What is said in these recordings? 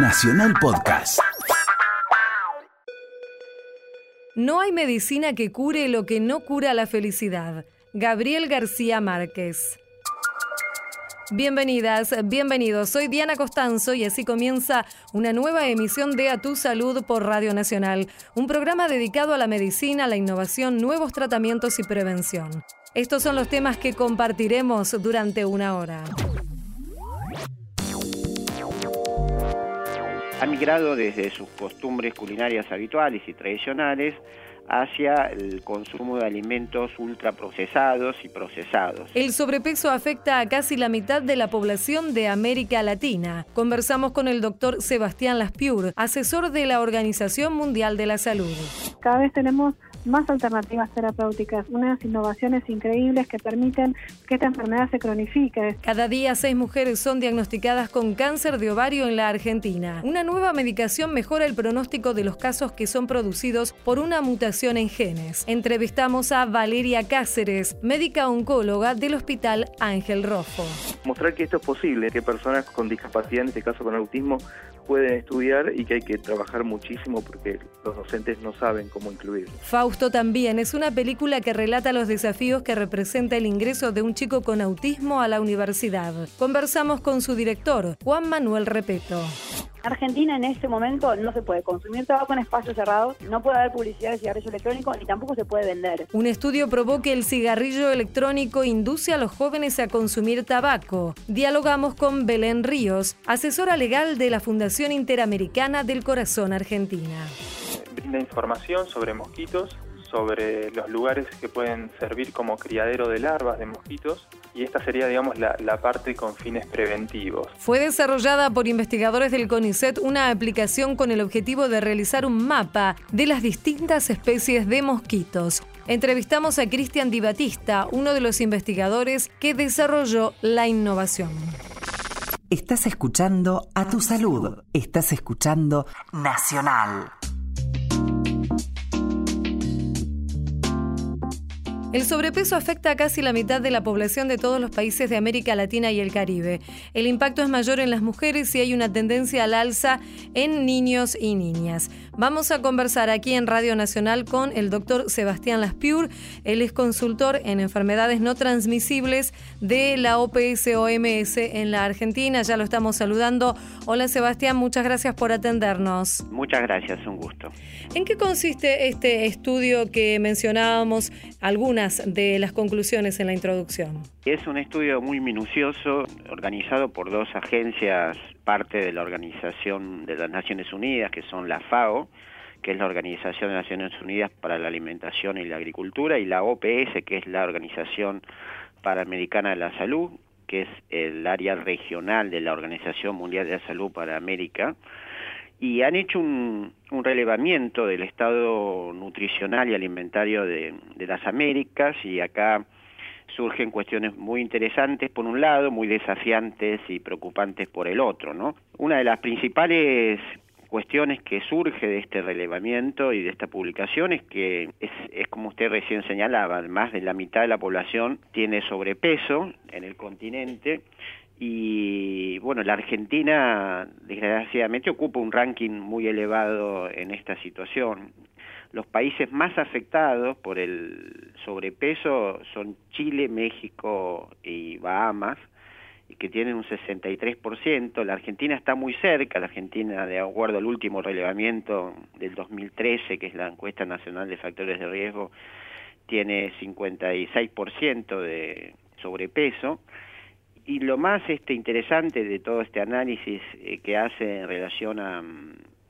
Nacional Podcast. No hay medicina que cure lo que no cura la felicidad. Gabriel García Márquez. Bienvenidas, bienvenidos. Soy Diana Costanzo y así comienza una nueva emisión de A Tu Salud por Radio Nacional, un programa dedicado a la medicina, la innovación, nuevos tratamientos y prevención. Estos son los temas que compartiremos durante una hora. Ha migrado desde sus costumbres culinarias habituales y tradicionales hacia el consumo de alimentos ultraprocesados y procesados. El sobrepeso afecta a casi la mitad de la población de América Latina. Conversamos con el doctor Sebastián Laspiur, asesor de la Organización Mundial de la Salud. Cada vez tenemos más alternativas terapéuticas, unas innovaciones increíbles que permiten que esta enfermedad se cronifique. Cada día seis mujeres son diagnosticadas con cáncer de ovario en la Argentina. Una nueva medicación mejora el pronóstico de los casos que son producidos por una mutación en genes. Entrevistamos a Valeria Cáceres, médica oncóloga del Hospital Ángel Rojo. Mostrar que esto es posible, que personas con discapacidad, en este caso con autismo, pueden estudiar y que hay que trabajar muchísimo porque los docentes no saben cómo incluirlo. Fausto también es una película que relata los desafíos que representa el ingreso de un chico con autismo a la universidad. Conversamos con su director, Juan Manuel Repeto. Argentina en este momento no se puede consumir tabaco en espacios cerrados, no puede haber publicidad de cigarrillo electrónico ni tampoco se puede vender. Un estudio probó que el cigarrillo electrónico induce a los jóvenes a consumir tabaco. Dialogamos con Belén Ríos, asesora legal de la Fundación Interamericana del Corazón Argentina. Brinda información sobre mosquitos sobre los lugares que pueden servir como criadero de larvas de mosquitos y esta sería, digamos, la, la, parte con fines preventivos. Fue desarrollada por investigadores del CONICET una aplicación con el objetivo de realizar un mapa de las distintas especies de mosquitos. Entrevistamos a Cristian Di Batista, uno de los investigadores que desarrolló la innovación. Estás escuchando a tu salud. Estás escuchando Nacional. El sobrepeso afecta a casi la mitad de la población de todos los países de América Latina y el Caribe. El impacto es mayor en las mujeres y hay una tendencia al alza en niños y niñas. Vamos a conversar aquí en Radio Nacional con el doctor Sebastián Laspiur. Él es consultor en enfermedades no transmisibles de la OPS-OMS en la Argentina. Ya lo estamos saludando. Hola Sebastián, muchas gracias por atendernos. Muchas gracias, un gusto. ¿En qué consiste este estudio que mencionábamos? Algunas de las conclusiones en la introducción. Es un estudio muy minucioso, organizado por dos agencias, parte de la Organización de las Naciones Unidas, que son la FAO, que es la Organización de Naciones Unidas para la Alimentación y la Agricultura, y la OPS, que es la Organización Panamericana de la Salud, que es el área regional de la Organización Mundial de la Salud para América. Y han hecho un, un, relevamiento del estado nutricional y alimentario de, de, las Américas y acá surgen cuestiones muy interesantes por un lado, muy desafiantes y preocupantes por el otro, ¿no? Una de las principales cuestiones que surge de este relevamiento y de esta publicación es que es, es como usted recién señalaba, más de la mitad de la población tiene sobrepeso en el continente y bueno, la Argentina desgraciadamente ocupa un ranking muy elevado en esta situación. Los países más afectados por el sobrepeso son Chile, México y Bahamas, que tienen un 63%. La Argentina está muy cerca, la Argentina, de acuerdo al último relevamiento del 2013, que es la encuesta nacional de factores de riesgo, tiene 56% de sobrepeso y lo más este interesante de todo este análisis eh, que hace en relación a,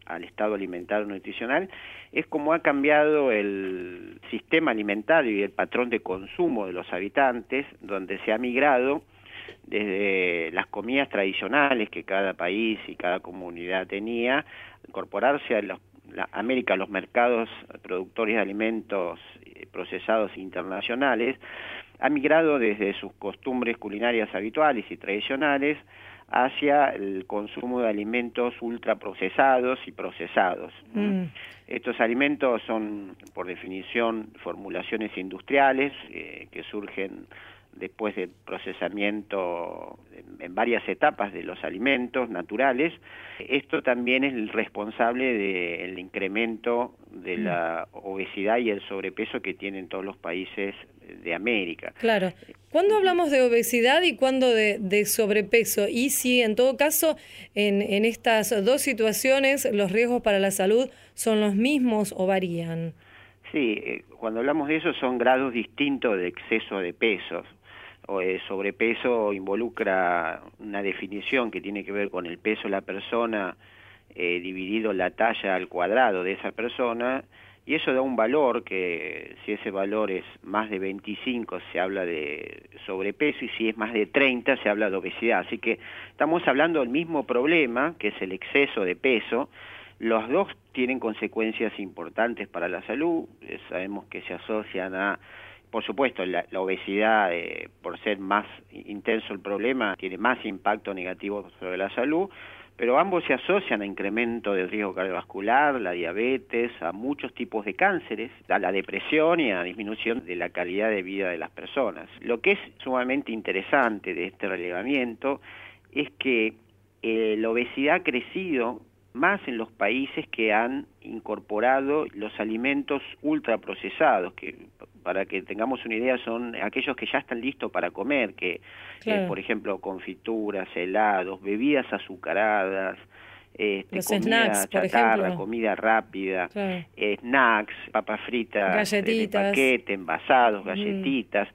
al estado alimentario nutricional es cómo ha cambiado el sistema alimentario y el patrón de consumo de los habitantes, donde se ha migrado desde las comidas tradicionales que cada país y cada comunidad tenía, incorporarse a los la América los mercados productores de alimentos eh, procesados internacionales ha migrado desde sus costumbres culinarias habituales y tradicionales hacia el consumo de alimentos ultraprocesados y procesados. Mm. Estos alimentos son, por definición, formulaciones industriales eh, que surgen después del procesamiento en varias etapas de los alimentos naturales, esto también es el responsable del incremento de mm. la obesidad y el sobrepeso que tienen todos los países de América. Claro. ¿Cuándo hablamos de obesidad y cuándo de, sobrepeso? Y si en todo caso en, en estas dos situaciones los riesgos para la salud son los mismos o varían. Sí, eh, cuando hablamos de eso son grados distintos de exceso de pesos. O el sobrepeso involucra una definición que tiene que ver con el peso de la persona eh, dividido la talla al cuadrado de esa persona y eso da un valor que si ese valor es más de 25 se habla de sobrepeso y si es más de 30 se habla de obesidad. Así que estamos hablando del mismo problema que es el exceso de peso. Los dos tienen consecuencias importantes para la salud, eh, sabemos que se asocian a por supuesto, la, obesidad, eh, por ser más intenso el problema, tiene más impacto negativo sobre la salud, pero ambos se asocian a incremento del riesgo cardiovascular, la diabetes, a muchos tipos de cánceres, a la depresión y a la disminución de la calidad de vida de las personas. Lo que es sumamente interesante de este relevamiento es que eh, la obesidad ha crecido más en los países que han incorporado los alimentos ultraprocesados, que para que tengamos una idea son aquellos que ya están listos para comer, que eh, por ejemplo confituras, helados, bebidas azucaradas, este, comida chatarra, comida rápida, snacks, papas fritas, de paquete, envasados, galletitas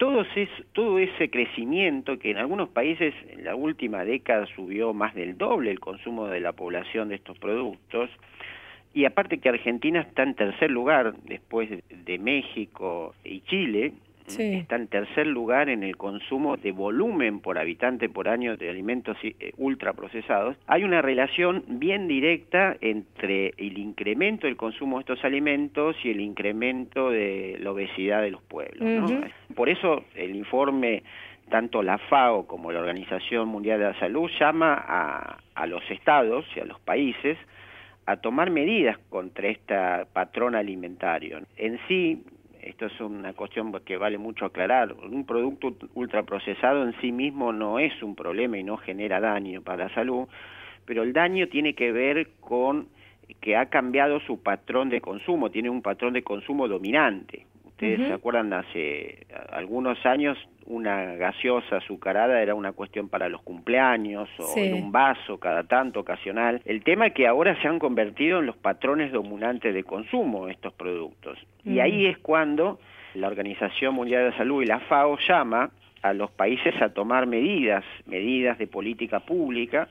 todo ese, crecimiento que en algunos países en la última década subió más del doble el consumo de la población de estos productos, y aparte que Argentina está en tercer lugar después de México y Chile, está en tercer lugar en el consumo de volumen por habitante por año de alimentos eh, ultraprocesados, hay una relación bien directa entre el incremento del consumo de estos alimentos y el incremento de la obesidad de los pueblos. Por eso el informe tanto la FAO como la Organización Mundial de la Salud llama a, a los estados y a los países a tomar medidas contra este patrón alimentario. En sí, esto es una cuestión que vale mucho aclarar, un producto ultraprocesado en sí mismo no es un problema y no genera daño para la salud, pero el daño tiene que ver con que ha cambiado su patrón de consumo, tiene un patrón de consumo dominante. Ustedes se acuerdan, hace algunos años una gaseosa azucarada era una cuestión para los cumpleaños o en un vaso cada tanto ocasional. El tema es que ahora se han convertido en los patrones dominantes de consumo estos productos. Y mm. ahí es cuando la Organización Mundial de la Salud y la FAO llama a los países a tomar medidas, medidas de política pública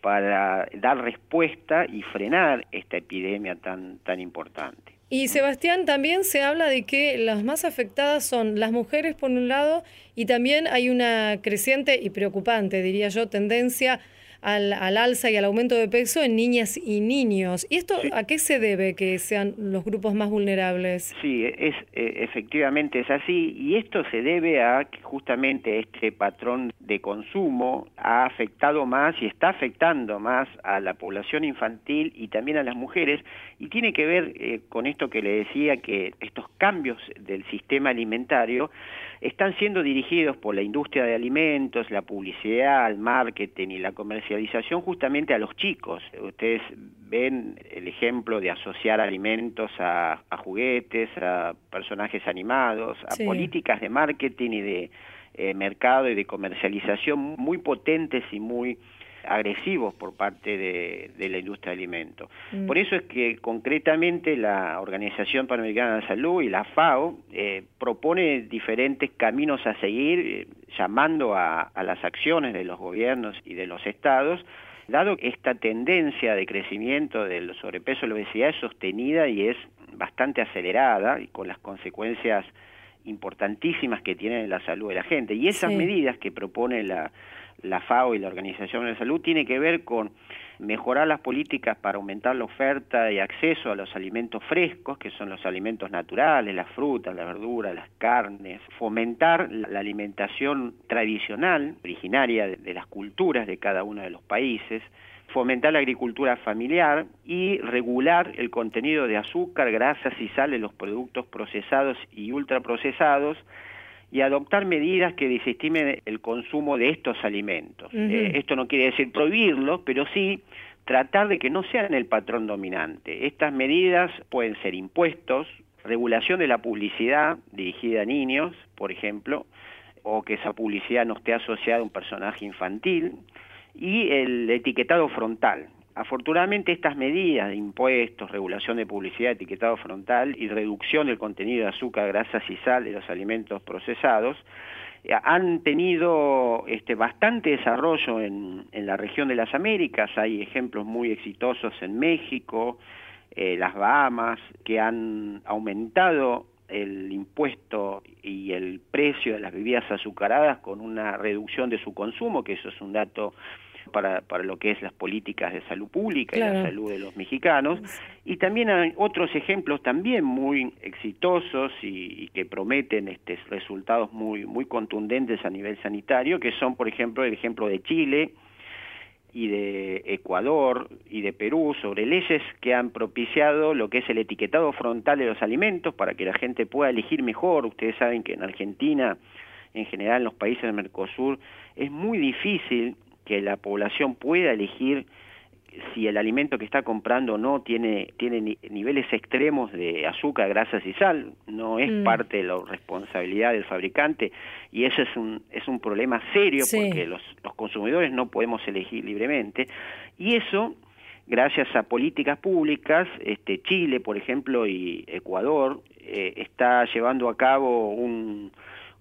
para dar respuesta y frenar esta epidemia tan tan importante. Y Sebastián, también se habla de que las más afectadas son las mujeres por un lado y también hay una creciente y preocupante, diría yo, tendencia al, al, alza y al aumento de peso en niñas y niños. ¿Y esto a qué se debe que sean los grupos más vulnerables? Sí, es, e, efectivamente es así y esto se debe a que justamente este patrón de consumo ha afectado más y está afectando más a la población infantil y también a las mujeres y tiene que ver eh, con esto que le decía que estos cambios del sistema alimentario están siendo dirigidos por la industria de alimentos, la publicidad, el marketing y la comercialización justamente a los chicos. Ustedes ven el ejemplo de asociar alimentos a, juguetes, a personajes animados, a políticas de marketing y de eh, mercado y de comercialización muy potentes y muy agresivos por parte de, la industria de alimentos. Mm. Por eso es que concretamente la Organización Panamericana de la Salud y la FAO eh, propone diferentes caminos a seguir, eh, llamando a, a las acciones de los gobiernos y de los estados, dado que esta tendencia de crecimiento del sobrepeso y la obesidad es sostenida y es bastante acelerada y con las consecuencias importantísimas que tienen en la salud de la gente. Y esas medidas que propone la, la FAO y la Organización de la Salud tiene que ver con mejorar las políticas para aumentar la oferta y acceso a los alimentos frescos, que son los alimentos naturales, las frutas, las verduras, las carnes, fomentar la alimentación tradicional, originaria de las culturas de cada uno de los países, fomentar la agricultura familiar y regular el contenido de azúcar, grasas y sal en los productos procesados y ultraprocesados y adoptar medidas que desestimen el consumo de estos alimentos. Eh, esto no quiere decir prohibirlos, pero sí tratar de que no sean el patrón dominante. Estas medidas pueden ser impuestos, regulación de la publicidad dirigida a niños, por ejemplo, o que esa publicidad no esté asociada a un personaje infantil, y el etiquetado frontal. Afortunadamente estas medidas de impuestos, regulación de publicidad, etiquetado frontal y reducción del contenido de azúcar, grasas y sal de los alimentos procesados eh, han tenido este, bastante desarrollo en, la región de las Américas. Hay ejemplos muy exitosos en México, eh, las Bahamas, que han aumentado el impuesto y el precio de las bebidas azucaradas con una reducción de su consumo, que eso es un dato para, para lo que es las políticas de salud pública y la salud de los mexicanos. Y también hay otros ejemplos también muy exitosos y, que prometen este, resultados muy, muy contundentes a nivel sanitario, que son, por ejemplo, el ejemplo de Chile, y de Ecuador y de Perú sobre leyes que han propiciado lo que es el etiquetado frontal de los alimentos para que la gente pueda elegir mejor. Ustedes saben que en Argentina, en general en los países del Mercosur, es muy difícil que la población pueda elegir si el alimento que está comprando no tiene, tiene niveles extremos de azúcar, grasas y sal, no es mm. parte de la responsabilidad del fabricante y eso es un, es un problema serio porque los, los consumidores no podemos elegir libremente y eso gracias a políticas públicas, este, Chile, por ejemplo, y Ecuador eh, está llevando a cabo un,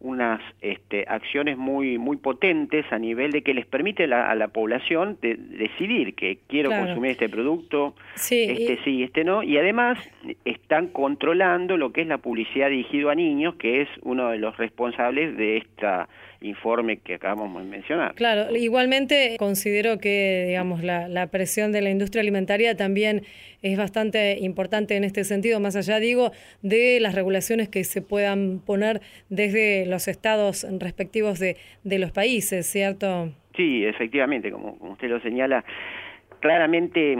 unas este, acciones muy muy potentes a nivel de que les permite a la población de, decidir que quiero consumir este producto, este sí, este no, y además están controlando lo que es la publicidad dirigida a niños, que es uno de los responsables de esta informe que acabamos de mencionar. Claro, igualmente considero que digamos la, la presión de la industria alimentaria también es bastante importante en este sentido, más allá, digo, de las regulaciones que se puedan poner desde los estados respectivos de, de los países, ¿cierto? Sí, efectivamente, como, usted lo señala, claramente,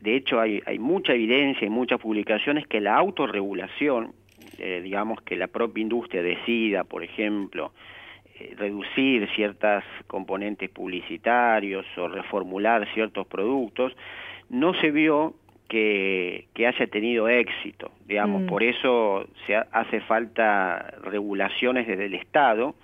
de hecho hay, hay mucha evidencia y muchas publicaciones que la autorregulación, eh, digamos que la propia industria decida, por ejemplo, reducir ciertas componentes publicitarios o reformular ciertos productos, no se vio que, que haya tenido éxito. Digamos, mm. por eso se hace falta regulaciones desde el Estado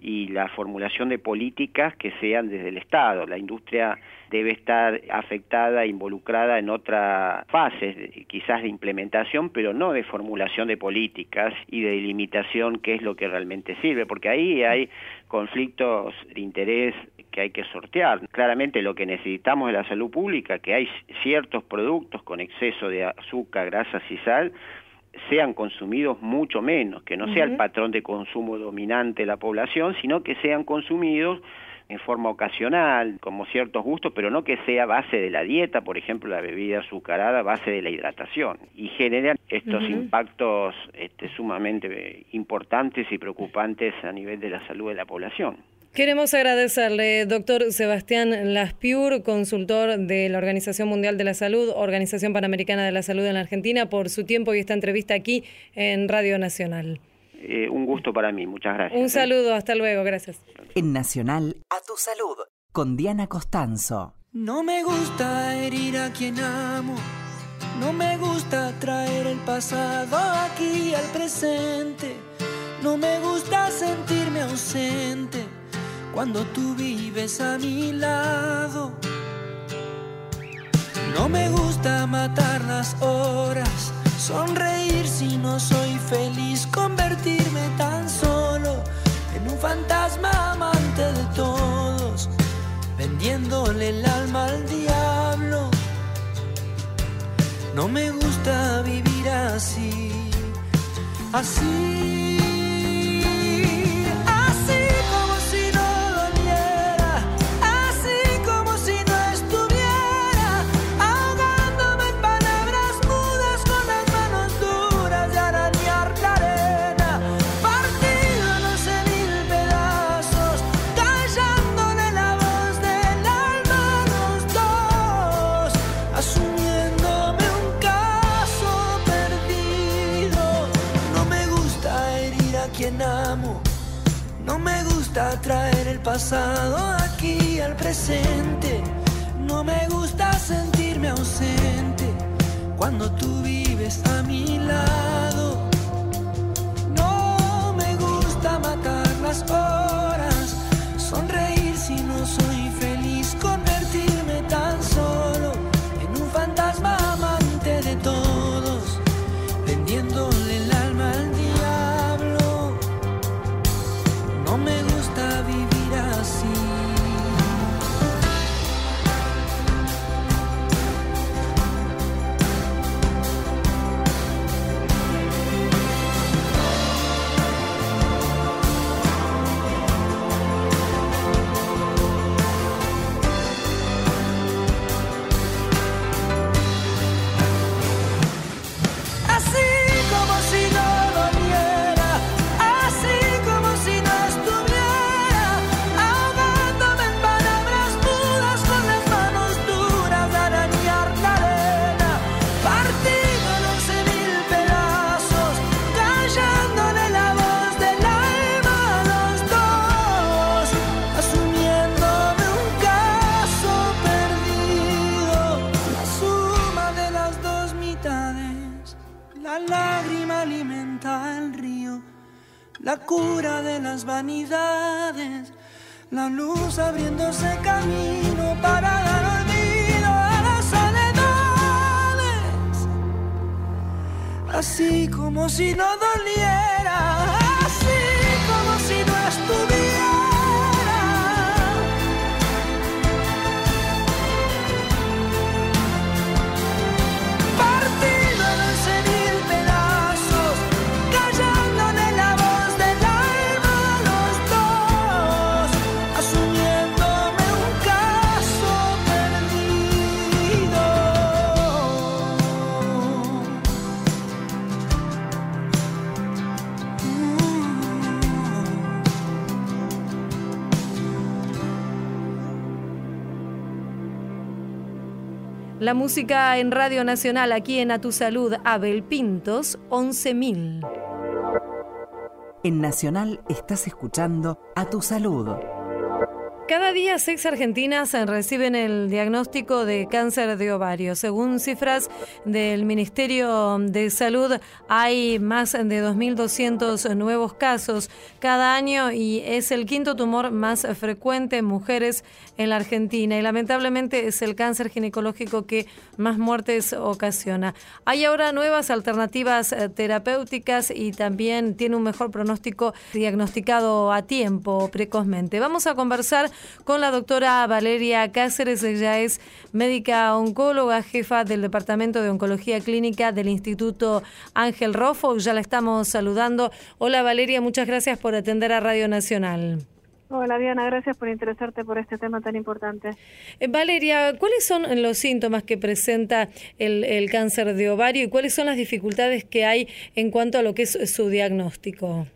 y la formulación de políticas que sean desde el Estado. La industria debe estar afectada, involucrada en otra fase, quizás de implementación, pero no de formulación de políticas y de delimitación qué es lo que realmente sirve, porque ahí hay conflictos de interés que hay que sortear. Claramente lo que necesitamos de la salud pública, que hay ciertos productos con exceso de azúcar, grasas y sal, sean consumidos mucho menos, que no sea el patrón de consumo dominante de la población, sino que sean consumidos en forma ocasional, como ciertos gustos, pero no que sea base de la dieta, por ejemplo, la bebida azucarada, base de la hidratación, y generan estos impactos este, sumamente importantes y preocupantes a nivel de la salud de la población. Queremos agradecerle, doctor Sebastián Laspiur, consultor de la Organización Mundial de la Salud, Organización Panamericana de la Salud en la Argentina, por su tiempo y esta entrevista aquí en Radio Nacional. Eh, un gusto para mí, muchas gracias. Un ¿eh? saludo, hasta luego, gracias. En Nacional, a tu salud, con Diana Costanzo. No me gusta herir a quien amo, no me gusta traer el pasado aquí al presente, no me gusta sentirme ausente cuando tú vives a mi lado. No me gusta matar las horas, sonreír si no soy feliz, convertirme tan solo en un fantasma amante de todos, vendiéndole el alma al diablo. No me gusta vivir así, así. Traer el pasado aquí al presente. No me gusta sentirme ausente cuando tú vives a mi lado. No me gusta matar las horas, la luz abriéndose camino para dar olvido a las soledades. Así como si no doliera, La música en Radio Nacional, aquí en A Tu Salud, Abel Pintos, 11.000. En Nacional estás escuchando A Tu Salud. Cada día seis argentinas reciben el diagnóstico de cáncer de ovario. Según cifras del Ministerio de Salud, hay más de 2.200 nuevos casos cada año y es el quinto tumor más frecuente en mujeres en la Argentina y lamentablemente es el cáncer ginecológico que más muertes ocasiona. Hay ahora nuevas alternativas eh, terapéuticas y también tiene un mejor pronóstico diagnosticado a tiempo, precozmente. Vamos a conversar con la doctora Valeria Cáceres. Ella es médica oncóloga, jefa del Departamento de Oncología Clínica del Instituto Ángel Rofo. Ya la estamos saludando. Hola Valeria, muchas gracias por atender a Radio Nacional. Hola Diana, gracias por interesarte por este tema tan importante. Eh, Valeria, ¿cuáles son los síntomas que presenta el, el cáncer de ovario y cuáles son las dificultades que hay en cuanto a lo que es su diagnóstico?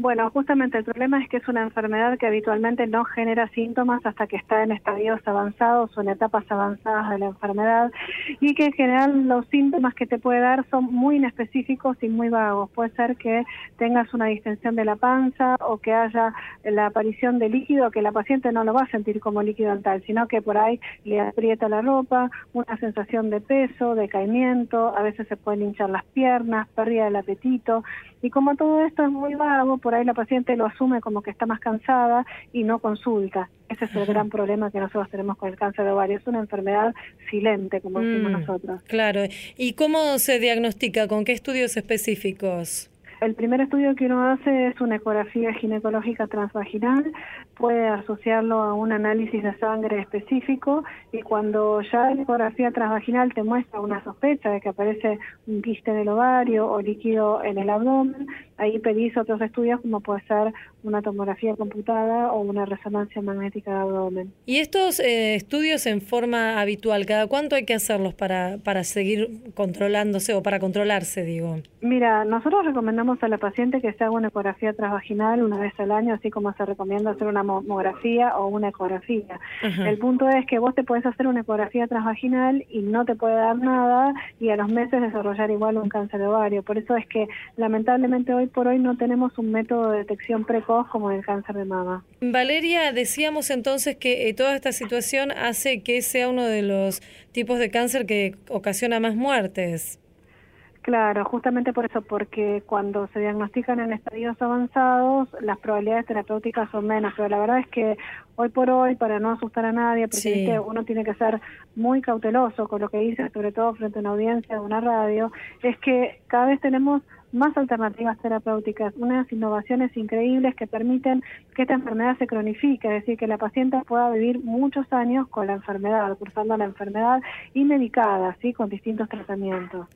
Bueno, justamente el problema es que es una enfermedad que habitualmente no genera síntomas hasta que está en estadios avanzados o en etapas avanzadas de la enfermedad y que en general los síntomas que te puede dar son muy inespecíficos y muy vagos. Puede ser que tengas una distensión de la panza o que haya la aparición de líquido que la paciente no lo va a sentir como líquido tal, sino que por ahí le aprieta la ropa, una sensación de peso, de caimiento, a veces se pueden hinchar las piernas, pérdida del apetito y como todo esto es muy vago, por ahí la paciente lo asume como que está más cansada y no consulta. Ese es el gran problema que nosotros tenemos con el cáncer de ovario. Es una enfermedad silente, como decimos Mm, nosotros. Claro. ¿Y cómo se diagnostica? ¿Con qué estudios específicos? El primer estudio que uno hace es una ecografía ginecológica transvaginal, puede asociarlo a un análisis de sangre específico y cuando ya la ecografía transvaginal te muestra una sospecha de que aparece un quiste en el ovario o líquido en el abdomen, ahí pedís otros estudios como puede ser una tomografía computada o una resonancia magnética de abdomen. ¿Y estos eh, estudios en forma habitual, cada cuánto hay que hacerlos para, para seguir controlándose o para controlarse, digo? Mira, nosotros recomendamos a la paciente que se haga una ecografía transvaginal una vez al año, así como se recomienda hacer una mamografía o una ecografía. El punto es que vos te puedes hacer una ecografía transvaginal y no te puede dar nada y a los meses desarrollar igual un cáncer de ovario. Por eso es que lamentablemente hoy por hoy no tenemos un método de detección precoz como el cáncer de mama. Valeria, decíamos entonces que eh, toda esta situación hace que sea uno de los tipos de cáncer que ocasiona más muertes. Claro, justamente por eso, porque cuando se diagnostican en estadios avanzados, las probabilidades terapéuticas son menos, pero la verdad es que hoy por hoy, para no asustar a nadie, porque uno tiene que ser muy cauteloso con lo que dice, sobre todo frente a una audiencia de una radio, es que cada vez tenemos más alternativas terapéuticas, unas innovaciones increíbles que permiten que esta enfermedad se cronifique, es decir, que la paciente pueda vivir muchos años con la enfermedad, cursando la enfermedad y medicada, ¿sí? con distintos tratamientos.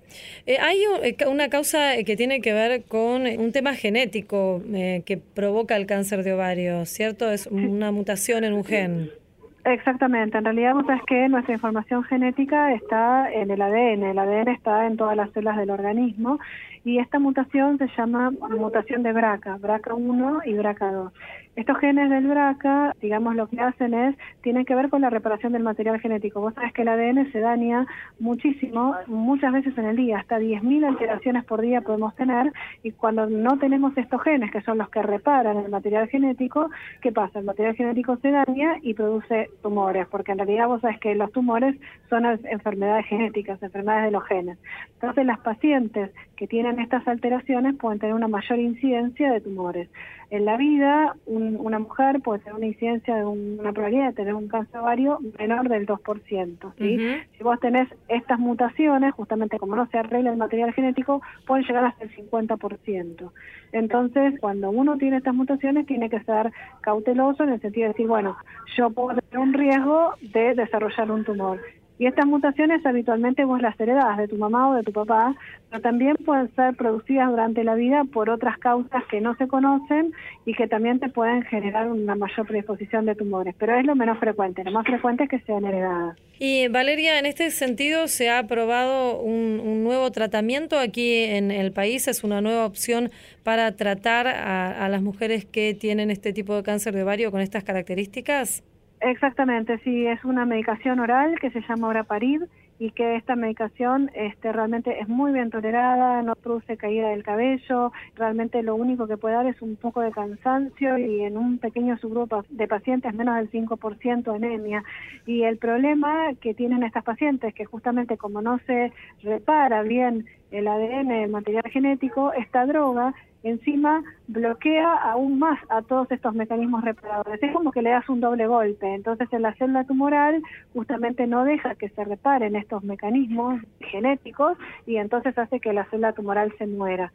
Eh, hay eh, una causa eh, que tiene que ver con un tema genético que provoca el cáncer de ovario, ¿cierto? Es una mutación en un gen. Exactamente, en realidad vos sabes que nuestra información genética está en el ADN, el ADN está en todas las células del organismo y esta mutación se llama mutación de BRCA, BRCA1 y BRCA2. Estos genes del BRCA, digamos, lo que hacen es, tienen que ver con la reparación del material genético. Vos sabés que el ADN se daña muchísimo, muchas veces en el día, hasta 10.000 alteraciones por día podemos tener, y cuando no tenemos estos genes, que son los que reparan el material genético, ¿qué pasa? El material genético se daña y produce tumores, porque en realidad vos sabés que los tumores son enfermedades genéticas, enfermedades de los genes. Entonces las pacientes que tienen estas alteraciones pueden tener una mayor incidencia de tumores. En la vida, una mujer puede tener una incidencia de una probabilidad de tener un cáncer ovario menor del 2%. ¿sí? Si vos tenés estas mutaciones, justamente como no se arregla el material genético, pueden llegar hasta el 50%. Entonces, cuando uno tiene estas mutaciones, tiene que ser cauteloso en el sentido de decir, bueno, yo puedo tener un riesgo de desarrollar un tumor. Y estas mutaciones habitualmente vos las heredás de tu mamá o de tu papá, pero también pueden ser producidas durante la vida por otras causas que no se conocen y que también te pueden generar una mayor predisposición de tumores. Pero es lo menos frecuente, lo más frecuente es que sean heredadas. Y Valeria, en este sentido, ¿se ha aprobado un, nuevo tratamiento aquí en el país? ¿Es una nueva opción para tratar a, a las mujeres que tienen este tipo de cáncer de ovario con estas características? Exactamente, sí, es una medicación oral que se llama Oraparid y que esta medicación este, realmente es muy bien tolerada, no produce caída del cabello, realmente lo único que puede dar es un poco de cansancio y en un pequeño subgrupo de pacientes menos del 5% anemia. Y el problema que tienen estas pacientes, que justamente como no se repara bien el ADN, el material genético, esta droga encima bloquea aún más a todos estos mecanismos reparadores. Es como que le das un doble golpe. Entonces, en la célula tumoral justamente no deja que se reparen estos mecanismos genéticos y entonces hace que la célula tumoral se muera.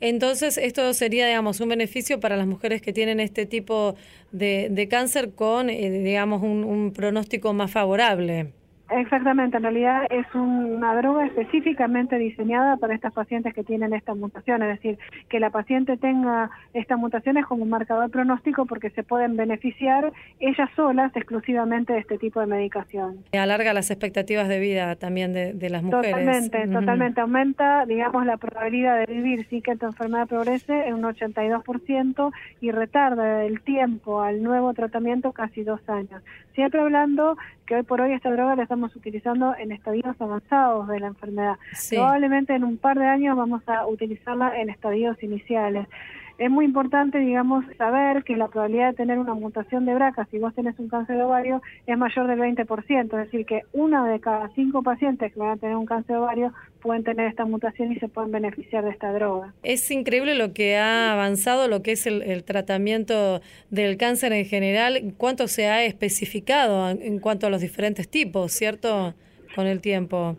Entonces, esto sería, digamos, un beneficio para las mujeres que tienen este tipo de, cáncer con, eh, digamos, un pronóstico más favorable. Exactamente, en realidad es una droga específicamente diseñada para estas pacientes que tienen esta mutación, es decir, que la paciente tenga esta mutación es como un marcador pronóstico porque se pueden beneficiar ellas solas exclusivamente de este tipo de medicación. Alarga las expectativas de vida también de, las mujeres. Totalmente, totalmente. Aumenta, digamos, la probabilidad de vivir sin que esta enfermedad progrese en un 82% y retarda el tiempo al nuevo tratamiento casi dos años. Siempre hablando que hoy por hoy esta droga la estamos utilizando en estadios avanzados de la enfermedad. Probablemente en un par de años vamos a utilizarla en estadios iniciales. Es muy importante, digamos, saber que la probabilidad de tener una mutación de BRCA, si vos tenés un cáncer de ovario, es mayor del 20%, es decir, que una de cada cinco pacientes que van a tener un cáncer de ovario pueden tener esta mutación y se pueden beneficiar de esta droga. Es increíble lo que ha avanzado, lo que es el, tratamiento del cáncer en general, cuánto se ha especificado en cuanto a los diferentes tipos, ¿cierto? Con el tiempo.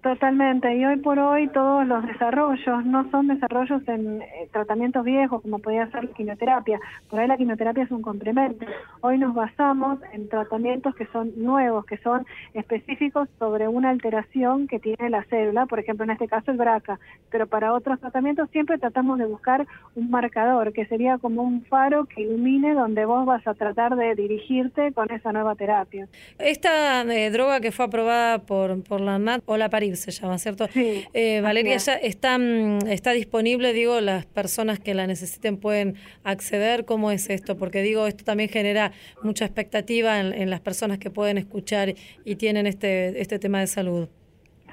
Totalmente, y hoy por hoy todos los desarrollos no son desarrollos en eh, tratamientos viejos como podía ser la quimioterapia, por ahí la quimioterapia es un complemento. Hoy nos basamos en tratamientos que son nuevos, que son específicos sobre una alteración que tiene la célula, por ejemplo en este caso el BRCA, pero para otros tratamientos siempre tratamos de buscar un marcador que sería como un faro que ilumine donde vos vas a tratar de dirigirte con esa nueva terapia. Esta eh, droga que fue aprobada por, por la NAT o la parir se llama, ¿cierto? Sí, Eh, Valeria, ya está, mm, está disponible, digo, las personas que la necesiten pueden acceder. ¿Cómo es esto? Porque digo, esto también genera mucha expectativa en, en las personas que pueden escuchar y tienen este, este tema de salud.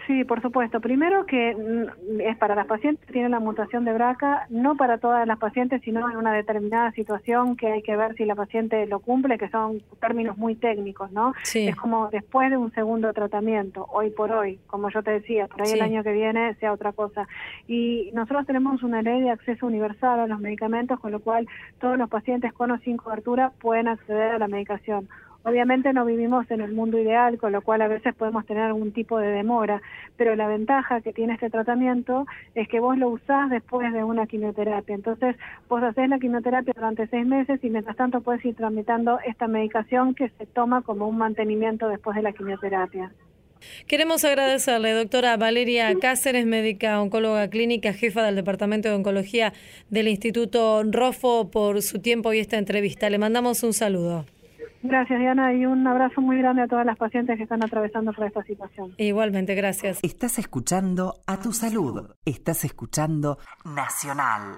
Sí, por supuesto. Primero que mm, es para las pacientes que tienen la mutación de BRCA, no para todas las pacientes, sino en una determinada situación que hay que ver si la paciente lo cumple, que son términos muy técnicos, ¿no? Sí. Es como después de un segundo tratamiento, hoy por hoy, como yo te decía, por ahí Sí. el año que viene sea otra cosa. Y nosotros tenemos una ley de acceso universal a los medicamentos, con lo cual todos los pacientes con o sin cobertura pueden acceder a la medicación. Obviamente no vivimos en el mundo ideal, con lo cual a veces podemos tener algún tipo de demora, pero la ventaja que tiene este tratamiento es que vos lo usás después de una quimioterapia. Entonces, vos haces la quimioterapia durante seis meses y mientras tanto puedes ir tramitando esta medicación que se toma como un mantenimiento después de la quimioterapia. Queremos agradecerle, doctora Valeria Cáceres, médica oncóloga clínica, jefa del Departamento de Oncología del Instituto Rofo, por su tiempo y esta entrevista. Le mandamos un saludo. Gracias, Diana, y un abrazo muy grande a todas las pacientes que están atravesando por esta situación. Igualmente, gracias. Estás escuchando a tu salud. Estás escuchando Nacional.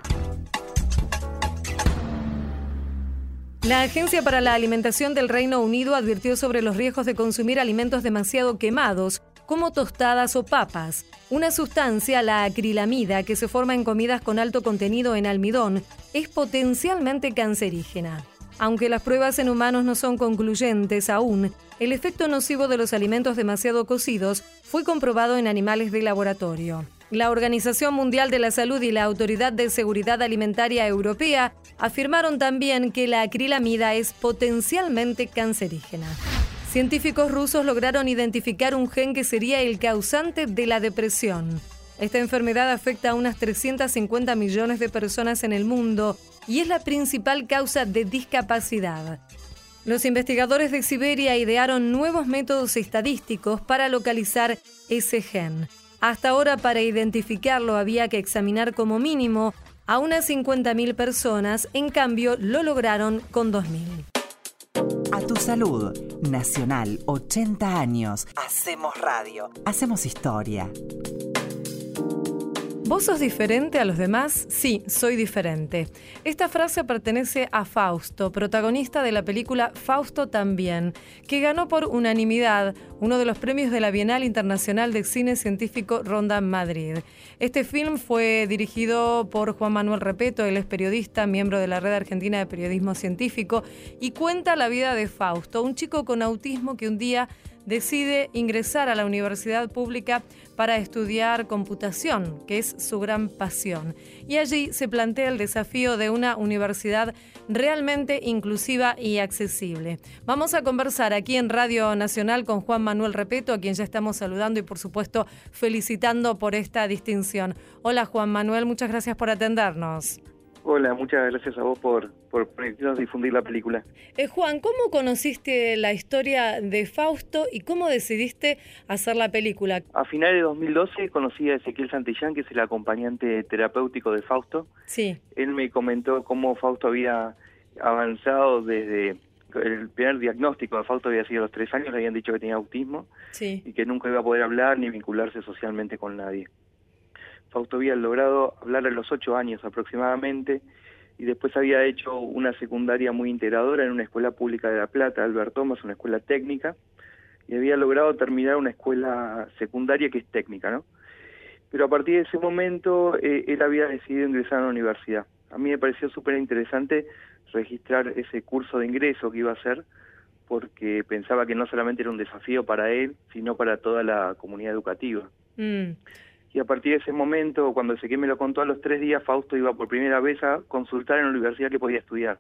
La Agencia para la Alimentación del Reino Unido advirtió sobre los riesgos de consumir alimentos demasiado quemados, como tostadas o papas. Una sustancia, la acrilamida, que se forma en comidas con alto contenido en almidón, es potencialmente cancerígena. Aunque las pruebas en humanos no son concluyentes aún, el efecto nocivo de los alimentos demasiado cocidos fue comprobado en animales de laboratorio. La Organización Mundial de la Salud y la Autoridad de Seguridad Alimentaria Europea afirmaron también que la acrilamida es potencialmente cancerígena. Científicos rusos lograron identificar un gen que sería el causante de la depresión. Esta enfermedad afecta a unas 350 millones de personas en el mundo y es la principal causa de discapacidad. Los investigadores de Siberia idearon nuevos métodos estadísticos para localizar ese gen. Hasta ahora para identificarlo había que examinar como mínimo a unas 50.000 personas, en cambio lo lograron con 2.000. A tu salud. Nacional, 80 años. Hacemos radio. Hacemos historia. ¿Vos sos diferente a los demás? Sí, soy diferente. Esta frase pertenece a Fausto, protagonista de la película Fausto también, que ganó por unanimidad uno de los premios de la Bienal Internacional de Cine Científico Ronda Madrid. Este film fue dirigido por Juan Manuel Repeto, él es periodista, miembro de la Red Argentina de Periodismo Científico, y cuenta la vida de Fausto, un chico con autismo que un día decide ingresar a la universidad pública para estudiar computación, que es su gran pasión. Y allí se plantea el desafío de una universidad realmente inclusiva y accesible. Vamos a conversar aquí en Radio Nacional con Juan Manuel Repeto, a quien ya estamos saludando y por supuesto felicitando por esta distinción. Hola Juan Manuel, muchas gracias por atendernos. Hola, muchas gracias a vos por, por permitirnos difundir la película. Eh, Juan, ¿cómo conociste la historia de Fausto y cómo decidiste hacer la película? A finales de 2012 conocí a Ezequiel Santillán, que es el acompañante terapéutico de Fausto. Sí, Él me comentó cómo Fausto había avanzado desde el primer diagnóstico de Fausto había sido a los tres años, le habían dicho que tenía autismo sí. y que nunca iba a poder hablar ni vincularse socialmente con nadie. Fausto había logrado hablar a los ocho años aproximadamente y después había hecho una secundaria muy integradora en una escuela pública de La Plata, Albert Thomas, una escuela técnica, y había logrado terminar una escuela secundaria que es técnica, ¿no? Pero a partir de ese momento eh, él había decidido ingresar a la universidad. A mí me pareció súper interesante registrar ese curso de ingreso que iba a hacer, porque pensaba que no solamente era un desafío para él, sino para toda la comunidad educativa. Mm, Y a partir de ese momento, cuando Ezequiel me lo contó a los tres días, Fausto iba por primera vez a consultar en la universidad que podía estudiar.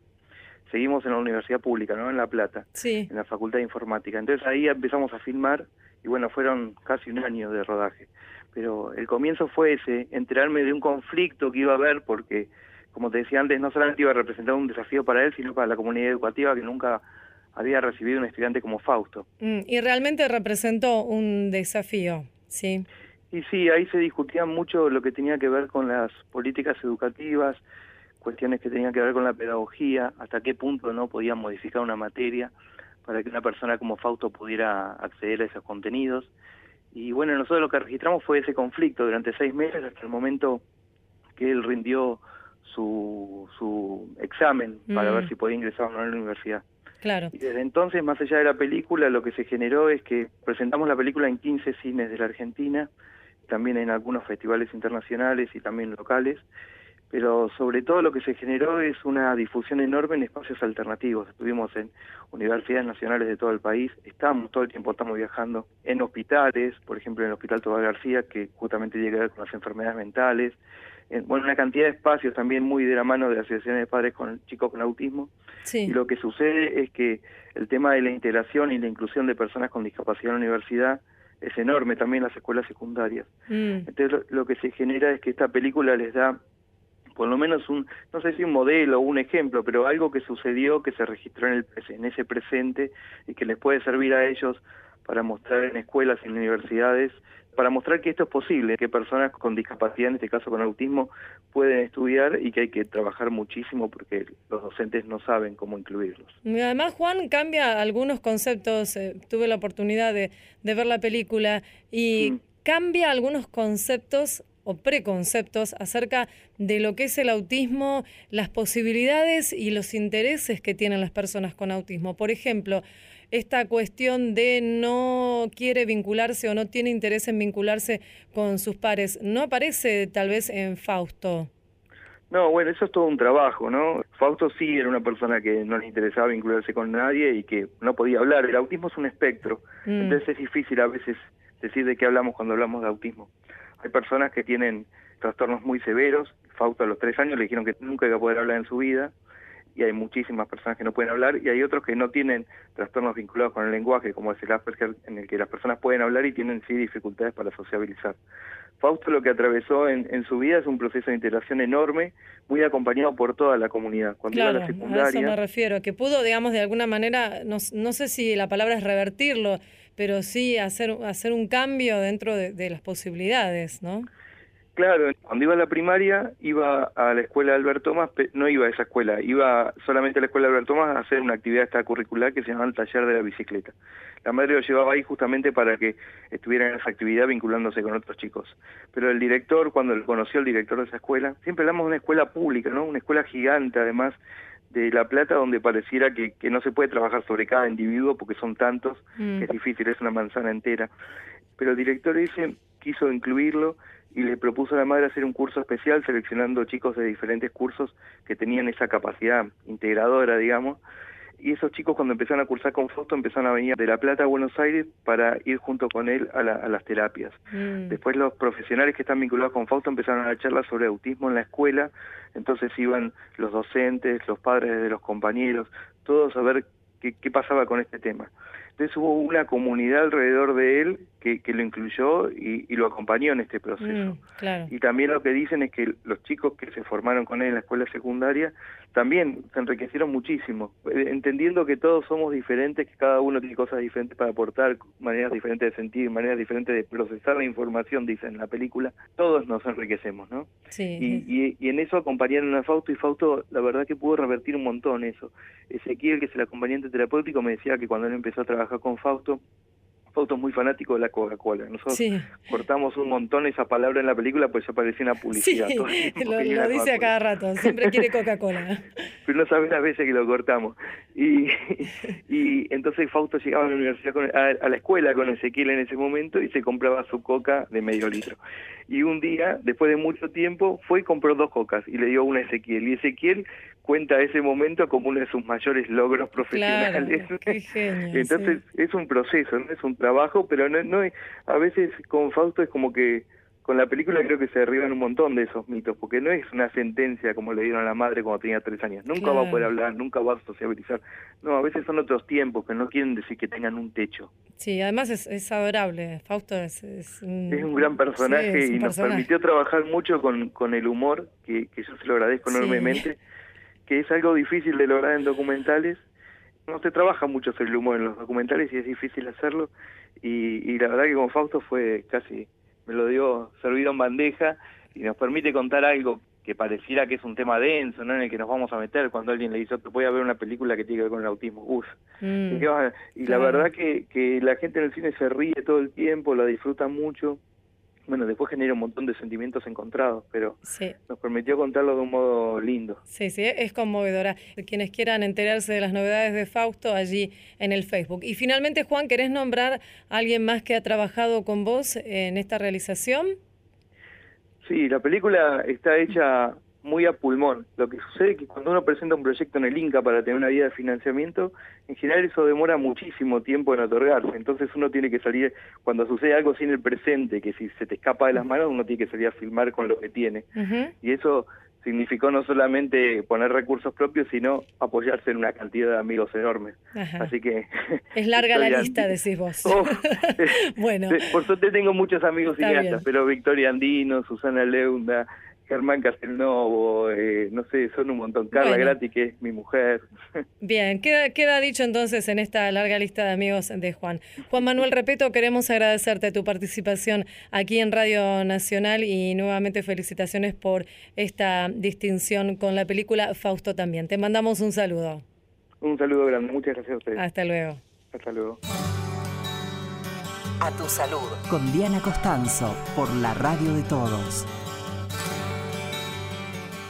Seguimos en la universidad pública, ¿no? En La Plata, sí. en la Facultad de Informática. Entonces ahí empezamos a filmar y bueno, fueron casi un año de rodaje. Pero el comienzo fue ese, enterarme de un conflicto que iba a haber porque, como te decía antes, no solamente iba a representar un desafío para él, sino para la comunidad educativa que nunca había recibido un estudiante como Fausto. Mm, y realmente representó un desafío, sí. Y sí, ahí se discutía mucho lo que tenía que ver con las políticas educativas, cuestiones que tenían que ver con la pedagogía, hasta qué punto no podían modificar una materia para que una persona como Fausto pudiera acceder a esos contenidos. Y bueno, nosotros lo que registramos fue ese conflicto durante seis meses hasta el momento que él rindió su, su examen para Mm. ver si podía ingresar o no a la universidad. Claro. Y desde entonces, más allá de la película, lo que se generó es que presentamos la película en 15 cines de la Argentina, también en algunos festivales internacionales y también locales, pero sobre todo lo que se generó es una difusión enorme en espacios alternativos. Estuvimos en universidades nacionales de todo el país, estamos todo el tiempo, estamos viajando en hospitales, por ejemplo en el Hospital Tobar García, que justamente tiene que ver con las enfermedades mentales, en, bueno, una cantidad de espacios también muy de la mano de asociaciones de padres con chicos con autismo. Sí. Y lo que sucede es que el tema de la integración y la inclusión de personas con discapacidad en la universidad es enorme también las escuelas secundarias. Mm. Entonces lo, lo que se genera es que esta película les da por lo menos un, no sé si un modelo o un ejemplo, pero algo que sucedió, que se registró en, el, en ese presente y que les puede servir a ellos para mostrar en escuelas y en universidades, para mostrar que esto es posible, que personas con discapacidad, en este caso con autismo, pueden estudiar y que hay que trabajar muchísimo porque los docentes no saben cómo incluirlos. Y Además, Juan cambia algunos conceptos. eh, tuve la oportunidad de, de ver la película y Mm. cambia algunos conceptos o preconceptos acerca de lo que es el autismo, las posibilidades y los intereses que tienen las personas con autismo. Por ejemplo, esta cuestión de no quiere vincularse o no tiene interés en vincularse con sus pares, ¿no aparece tal vez en Fausto? No, bueno, eso es todo un trabajo, ¿no? Fausto sí era una persona que no le interesaba vincularse con nadie y que no podía hablar. El autismo es un espectro, Mm. entonces es difícil a veces decir de qué hablamos cuando hablamos de autismo. Hay personas que tienen trastornos muy severos. Fausto a los tres años le dijeron que nunca iba a poder hablar en su vida y hay muchísimas personas que no pueden hablar y hay otros que no tienen trastornos vinculados con el lenguaje, como es el Asperger, en el que las personas pueden hablar y tienen sí dificultades para sociabilizar. Fausto lo que atravesó en, en su vida es un proceso de integración enorme, muy acompañado por toda la comunidad. Cuando Claro, iba a la a eso secundaria, me refiero, que pudo, digamos, de alguna manera, no, no sé si la palabra es revertirlo, pero sí hacer, hacer un cambio dentro de, de las posibilidades, ¿no? Claro, cuando iba a la primaria iba a la escuela de Albert Thomas, pe- no iba a esa escuela, iba solamente a la escuela de Albert Thomas a hacer una actividad extracurricular que se llamaba el taller de la bicicleta. La madre lo llevaba ahí justamente para que estuviera en esa actividad vinculándose con otros chicos. Pero el director, cuando lo conoció el director de esa escuela, siempre hablamos de una escuela pública, ¿no? Una escuela gigante además de La Plata donde pareciera que, que no se puede trabajar sobre cada individuo porque son tantos Mm. que es difícil, es una manzana entera. Pero el director ese quiso incluirlo y le propuso a la madre hacer un curso especial seleccionando chicos de diferentes cursos que tenían esa capacidad integradora, digamos. Y esos chicos cuando empezaron a cursar con Fausto empezaron a venir de La Plata a Buenos Aires para ir junto con él a, la- a las terapias. Mm. Después los profesionales que están vinculados con Fausto empezaron a dar charlas sobre autismo en la escuela, entonces iban los docentes, los padres de los compañeros, todos a ver qué, qué pasaba con este tema. Entonces hubo una comunidad alrededor de él que, que lo incluyó y, y lo acompañó en este proceso. Mm, claro. Y también lo que dicen es que los chicos que se formaron con él en la escuela secundaria también se enriquecieron muchísimo, eh, entendiendo que todos somos diferentes, que cada uno tiene cosas diferentes para aportar, maneras diferentes de sentir, maneras diferentes de procesar la información, dicen en la película, todos nos enriquecemos, ¿no? Sí. Y, y, y en eso acompañaron a Fausto y Fausto la verdad que pudo revertir un montón eso. Ezequiel, que es el acompañante terapéutico, me decía que cuando él empezó a trabajar con Fausto, Fausto es muy fanático de la Coca-Cola. Nosotros Sí. cortamos un montón esa palabra en la película pues ya parecía una Sí, publicidad. todo el tiempo lo, dice a cada rato, siempre quiere Coca-Cola. Pero no sabes las veces que lo cortamos. Y, y entonces Fausto llegaba a la universidad, con- a, a la escuela con Ezequiel en ese momento y se compraba su coca de medio litro. Y un día, después de mucho tiempo, fue y compró dos cocas y le dio una a Ezequiel. Y Ezequiel cuenta ese momento como uno de sus mayores logros Claro, profesionales. qué genio. Entonces es un proceso, no es un trabajo, pero no, no a veces con Fausto es como que con la película creo que se derriban un montón de esos mitos, porque no es una sentencia como le dieron a la madre cuando tenía tres años. Nunca va a poder hablar, nunca va a sociabilizar. No, a veces son otros tiempos que no quieren decir que tengan un techo. Sí, además es, es adorable. Fausto es, es un, Es un gran personaje sí, es un y nos permitió trabajar mucho con, con el humor, que, que yo se lo agradezco Sí. enormemente, que es algo difícil de lograr en documentales. No se trabaja mucho sobre el humor en los documentales y es difícil hacerlo. Y, y la verdad que con Fausto fue casi, me lo dio servido en bandeja y nos permite contar algo que pareciera que es un tema denso, ¿no? En el que nos vamos a meter cuando alguien le dice, voy a ver una película que tiene que ver con el autismo. Uf. Mm, y la verdad que, que la gente en el cine se ríe todo el tiempo, la disfruta mucho. Bueno, después genera un montón de sentimientos encontrados, pero nos permitió contarlo de un modo lindo. Sí, sí, es conmovedora. Quienes quieran enterarse de las novedades de Fausto allí en el Facebook. Y finalmente, Juan, ¿querés nombrar a alguien más que ha trabajado con vos en esta realización? Sí, la película está hecha muy a pulmón. Lo que sucede es que cuando uno presenta un proyecto en el Inca para tener una vía de financiamiento, en general eso demora muchísimo tiempo en otorgarse. Entonces uno tiene que salir, cuando sucede algo sin el presente, que si se te escapa de las manos, uno tiene que salir a filmar con lo que tiene. Y eso significó no solamente poner recursos propios, sino apoyarse en una cantidad de amigos enormes. Así que... Es larga la lista, decís vos. Oh, bueno. Por suerte tengo muchos amigos cineastas, pero Victoria Andino, Susana Leunda, Germán Castelnovo, eh, no sé, son un montón. Carla Grati, que es mi mujer. Bien, queda, queda dicho entonces en esta larga lista de amigos de Juan. Juan Manuel Repeto, queremos agradecerte tu participación aquí en Radio Nacional y nuevamente felicitaciones por esta distinción con la película Fausto también. Te mandamos un saludo. Un saludo grande, muchas gracias a ustedes. Hasta luego. Hasta luego. A tu salud. Con Diana Costanzo, por la radio de todos.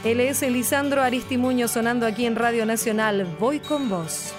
Él es Elisandro Aristimuño sonando aquí en Radio Nacional. Voy con vos.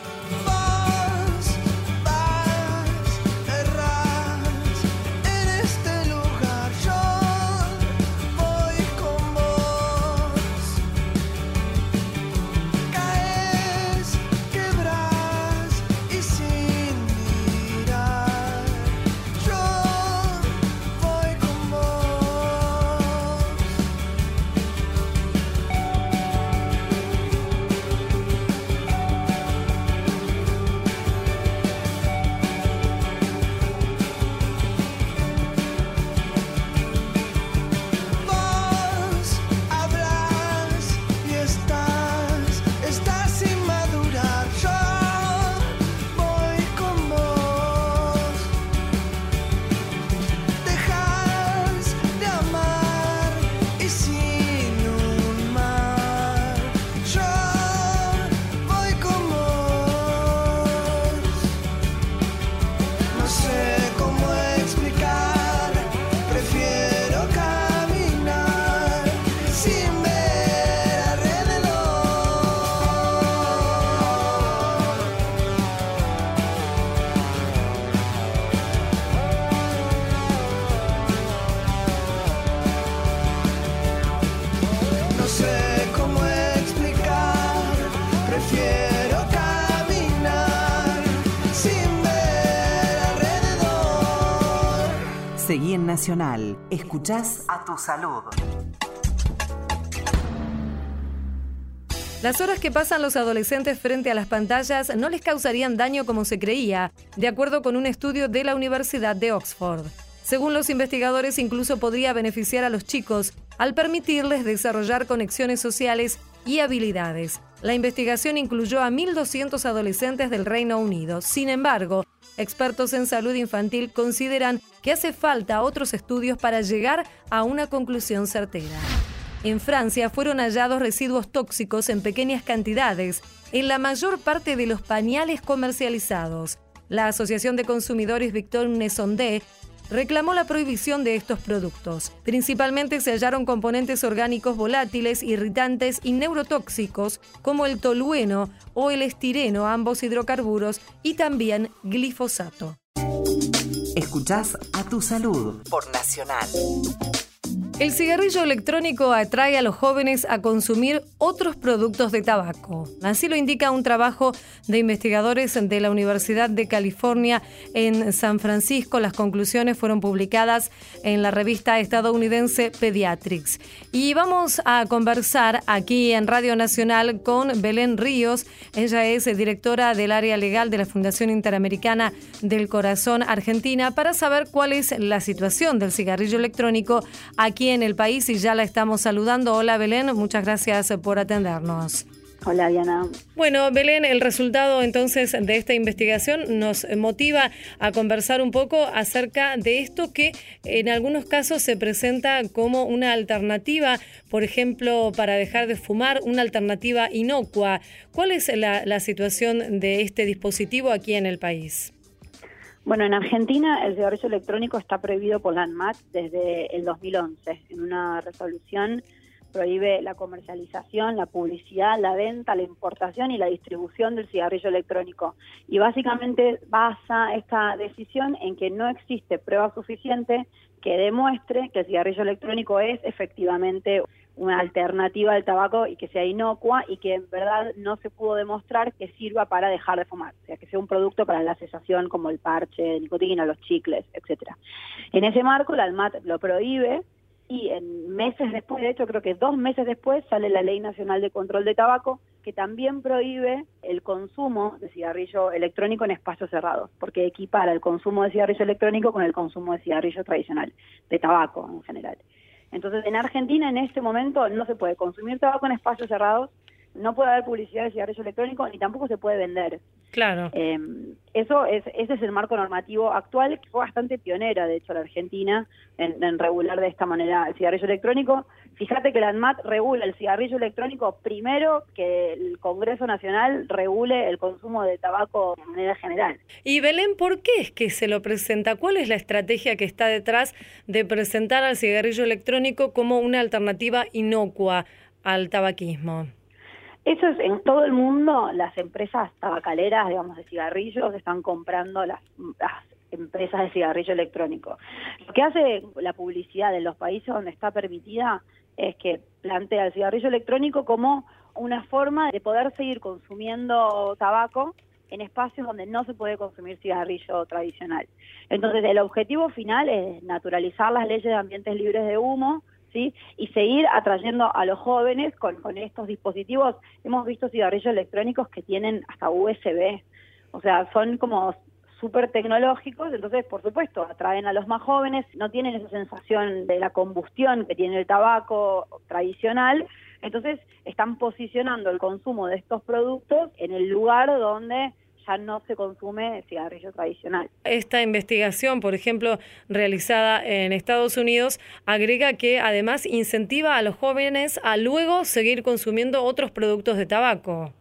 Nacional. Escuchás a tu salud. Las horas que pasan los adolescentes frente a las pantallas no les causarían daño como se creía, de acuerdo con un estudio de la Universidad de Oxford. Según los investigadores, incluso podría beneficiar a los chicos al permitirles desarrollar conexiones sociales y habilidades. La investigación incluyó a 1.200 adolescentes del Reino Unido. Sin embargo, Expertos en salud infantil consideran que hace falta otros estudios para llegar a una conclusión certera. En Francia fueron hallados residuos tóxicos en pequeñas cantidades en la mayor parte de los pañales comercializados. La Asociación de Consumidores Victor Nesondé reclamó la prohibición de estos productos. Principalmente se hallaron componentes orgánicos volátiles, irritantes y neurotóxicos como el tolueno o el estireno, ambos hidrocarburos, y también glifosato. Escuchás a tu salud por Nacional. El cigarrillo electrónico atrae a los jóvenes a consumir otros productos de tabaco. Así lo indica un trabajo de investigadores de la Universidad de California en San Francisco. Las conclusiones fueron publicadas en la revista estadounidense Pediatrics. Y vamos a conversar aquí en Radio Nacional con Belén Ríos. Ella es directora del área legal de la Fundación Interamericana del Corazón Argentina para saber cuál es la situación del cigarrillo electrónico aquí en el país y ya la estamos saludando. Hola Belén, muchas gracias por atendernos. Hola, Diana. Bueno, Belén, el resultado entonces de esta investigación nos motiva a conversar un poco acerca de esto que en algunos casos se presenta como una alternativa, por ejemplo, para dejar de fumar, una alternativa inocua. ¿Cuál es la, la situación de este dispositivo aquí en el país? Bueno, en Argentina el cigarrillo electrónico está prohibido por la ANMAT desde el 2011, en una resolución prohíbe la comercialización, la publicidad, la venta, la importación y la distribución del cigarrillo electrónico. Y básicamente basa esta decisión en que no existe prueba suficiente que demuestre que el cigarrillo electrónico es efectivamente una alternativa al tabaco y que sea inocua y que en verdad no se pudo demostrar que sirva para dejar de fumar, o sea, que sea un producto para la cesación como el parche de nicotina, los chicles, etcétera. En ese marco, la ALMAT lo prohíbe y en meses después, de hecho creo que dos meses después, sale la Ley Nacional de Control de Tabaco, que también prohíbe el consumo de cigarrillo electrónico en espacios cerrados, porque equipara el consumo de cigarrillo electrónico con el consumo de cigarrillo tradicional, de tabaco en general. Entonces, en Argentina en este momento no se puede consumir tabaco en espacios cerrados, no puede haber publicidad de cigarrillo electrónico ni tampoco se puede vender. Claro. Eh, eso es, ese es el marco normativo actual que fue bastante pionera, de hecho, la Argentina en, regular de esta manera el cigarrillo electrónico. Fíjate que la ANMAT regula el cigarrillo electrónico primero que el Congreso Nacional regule el consumo de tabaco de manera general. Y Belén, ¿por qué es que se lo presenta? ¿Cuál es la estrategia que está detrás de presentar al cigarrillo electrónico como una alternativa inocua al tabaquismo? Eso es en todo el mundo, las empresas tabacaleras, digamos, de cigarrillos, están comprando las, empresas de cigarrillo electrónico. Lo que hace la publicidad en los países donde está permitida es que plantea el cigarrillo electrónico como una forma de poder seguir consumiendo tabaco en espacios donde no se puede consumir cigarrillo tradicional. Entonces, el objetivo final es naturalizar las leyes de ambientes libres de humo, y seguir atrayendo a los jóvenes con, con estos dispositivos. Hemos visto cigarrillos electrónicos que tienen hasta USB, o sea, son como súper tecnológicos, entonces por supuesto atraen a los más jóvenes, no tienen esa sensación de la combustión que tiene el tabaco tradicional, entonces están posicionando el consumo de estos productos en el lugar donde ya no se consume cigarrillo tradicional. Esta investigación, por ejemplo, realizada en Estados Unidos, agrega que además incentiva a los jóvenes a luego seguir consumiendo otros productos de tabaco.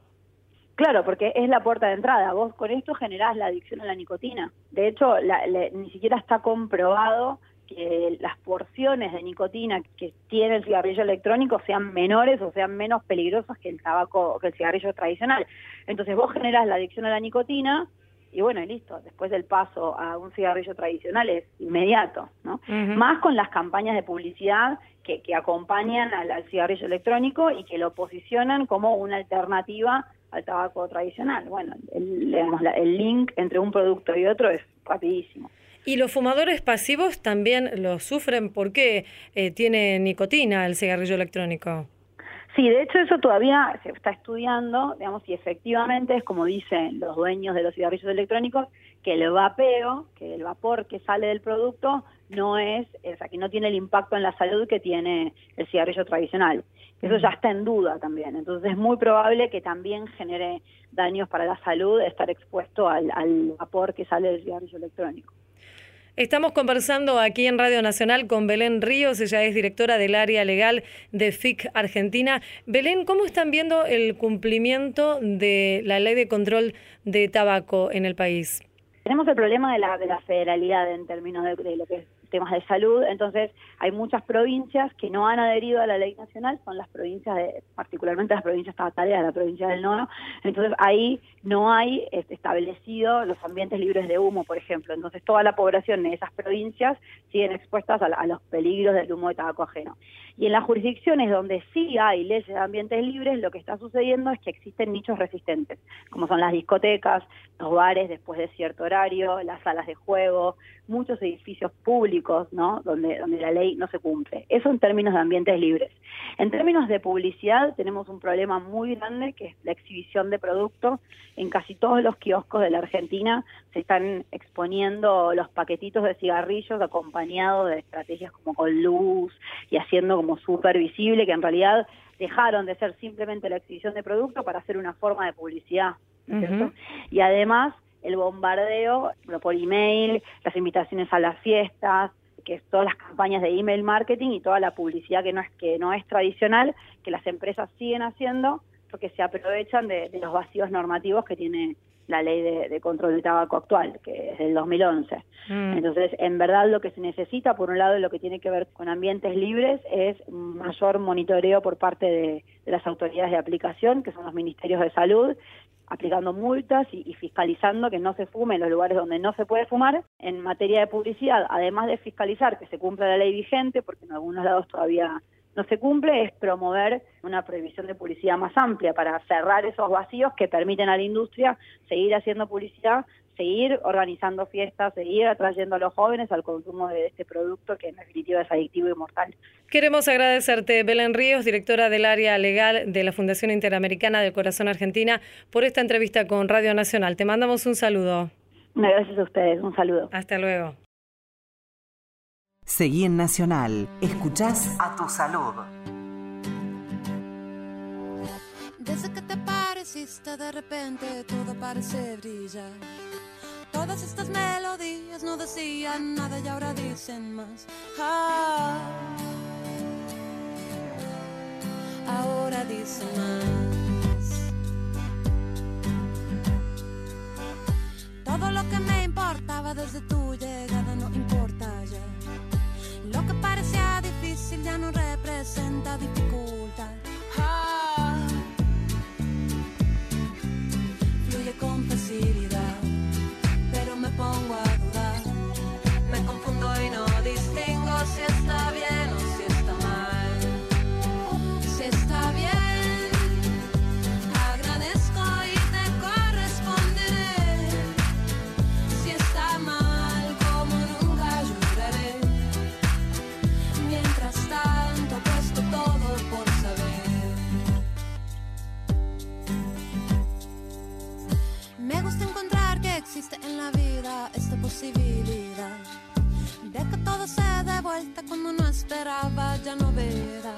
Claro, porque es la puerta de entrada. Vos con esto generás la adicción a la nicotina. De hecho, ni siquiera está comprobado que las porciones de nicotina que tiene el cigarrillo electrónico sean menores o sean menos peligrosas que el tabaco, que el cigarrillo tradicional. Entonces vos generas la adicción a la nicotina y bueno, y listo, después del paso a un cigarrillo tradicional es inmediato, ¿no? Más con las campañas de publicidad que, que acompañan al, cigarrillo electrónico y que lo posicionan como una alternativa al tabaco tradicional. Bueno, el, el link entre un producto y otro es rapidísimo. Y los fumadores pasivos también lo sufren porque eh, tiene nicotina el cigarrillo electrónico. Sí, de hecho eso todavía se está estudiando, digamos, y efectivamente es como dicen los dueños de los cigarrillos electrónicos, que el vapeo, que el vapor que sale del producto no es, o sea, que no tiene el impacto en la salud que tiene el cigarrillo tradicional. Eso ya está en duda también. Entonces es muy probable que también genere daños para la salud estar expuesto al, al vapor que sale del cigarrillo electrónico. Estamos conversando aquí en Radio Nacional con Belén Ríos, ella es directora del área legal de FIC Argentina. Belén, ¿cómo están viendo el cumplimiento de la ley de control de tabaco en el país? Tenemos el problema de la, de la federalidad en términos de, de lo que es temas de salud, entonces hay muchas provincias que no han adherido a la ley nacional, son las provincias, de, particularmente las provincias estatales, la provincia del Nono, entonces ahí no hay este, establecido los ambientes libres de humo, por ejemplo, entonces toda la población de esas provincias siguen expuestas a, los peligros del humo de tabaco ajeno. Y en las jurisdicciones donde sí hay leyes de ambientes libres, lo que está sucediendo es que existen nichos resistentes, como son las discotecas, los bares después de cierto horario, las salas de juego, muchos edificios públicos, públicos, ¿no? Donde, donde la ley no se cumple. Eso en términos de ambientes libres. En términos de publicidad tenemos un problema muy grande que es la exhibición de productos. En casi todos los kioscos de la Argentina se están exponiendo los paquetitos de cigarrillos acompañados de estrategias como con luz y haciendo como súper visible que en realidad dejaron de ser simplemente la exhibición de productos para hacer una forma de publicidad. Y además el bombardeo por email, las invitaciones a las fiestas, que es todas las campañas de email marketing y toda la publicidad que no es que no es tradicional, que las empresas siguen haciendo porque se aprovechan de, los vacíos normativos que tiene la ley de, control del tabaco actual, que es del 2011. Mm. Entonces, en verdad lo que se necesita, por un lado, lo que tiene que ver con ambientes libres, es mayor monitoreo por parte de las autoridades de aplicación, que son los ministerios de salud, aplicando multas y, fiscalizando que no se fume en los lugares donde no se puede fumar. En materia de publicidad, además de fiscalizar que se cumpla la ley vigente, porque en algunos lados todavía no se cumple, es promover una prohibición de publicidad más amplia para cerrar esos vacíos que permiten a la industria seguir haciendo publicidad seguir organizando fiestas, seguir atrayendo a los jóvenes al consumo de este producto que en definitiva es adictivo y mortal. Queremos agradecerte, Belén Ríos, directora del área legal de la Fundación Interamericana del Corazón Argentina, por esta entrevista con Radio Nacional. Te mandamos un saludo. Gracias a ustedes, un saludo. Hasta luego. Seguí en Nacional. Escuchás a tu salud. Desde que te pareciste de repente todo parece brillar. Todas estas melodías no decían nada y ahora dicen más. Ah, ahora dicen más. Todo lo que me importaba desde tu llegada no importa ya. Lo que parecía difícil ya no representa dificultad. Ah, fluye con facilidad. Posibilidad de que todo se dé vuelta cuando no esperaba ya no verá.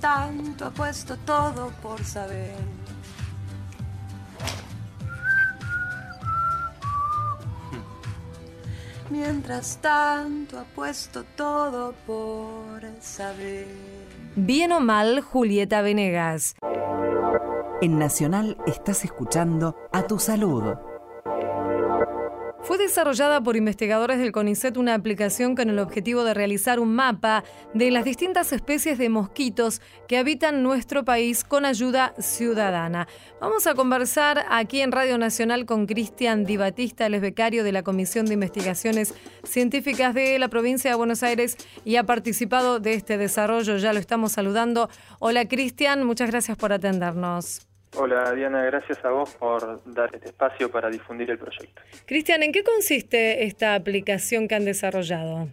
Tanto apuesto todo por saber. Mientras tanto apuesto todo por saber. Bien o mal, Julieta Venegas. En Nacional estás escuchando A Tu Salud. Fue desarrollada por investigadores del CONICET una aplicación con el objetivo de realizar un mapa de las distintas especies de mosquitos que habitan nuestro país con ayuda ciudadana. Vamos a conversar aquí en Radio Nacional con Cristian Di Batista, el becario de la Comisión de Investigaciones Científicas de la provincia de Buenos Aires y ha participado de este desarrollo. Ya lo estamos saludando. Hola Cristian, muchas gracias por atendernos. Hola Diana, gracias a vos por dar este espacio para difundir el proyecto. Cristian, ¿en qué consiste esta aplicación que han desarrollado?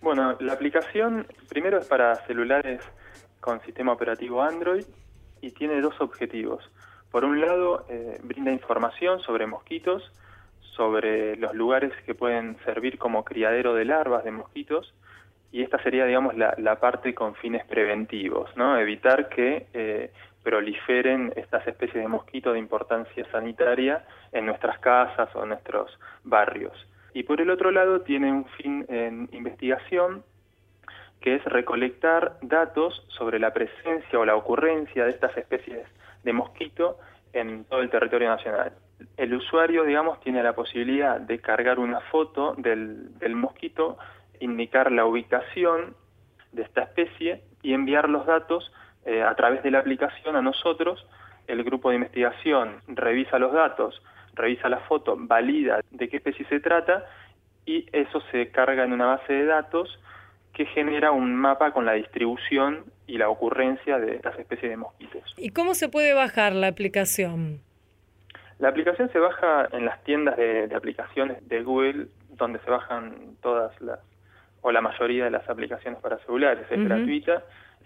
Bueno, la aplicación primero es para celulares con sistema operativo Android y tiene dos objetivos. Por un lado, eh, brinda información sobre mosquitos, sobre los lugares que pueden servir como criadero de larvas de mosquitos y esta sería, digamos, la, la parte con fines preventivos, ¿no? Evitar que eh, proliferen estas especies de mosquitos de importancia sanitaria en nuestras casas o en nuestros barrios. Y por el otro lado tiene un fin en investigación que es recolectar datos sobre la presencia o la ocurrencia de estas especies de mosquito en todo el territorio nacional. El usuario, digamos, tiene la posibilidad de cargar una foto del, del mosquito, indicar la ubicación de esta especie y enviar los datos eh, a través de la aplicación a nosotros. El grupo de investigación revisa los datos, revisa la foto, valida de qué especie se trata y eso se carga en una base de datos que genera un mapa con la distribución y la ocurrencia de estas especies de mosquitos. ¿Y cómo se puede bajar la aplicación? La aplicación se baja en las tiendas de, de aplicaciones de Google, donde se bajan todas las, o la mayoría de las aplicaciones para celulares. Es gratuita,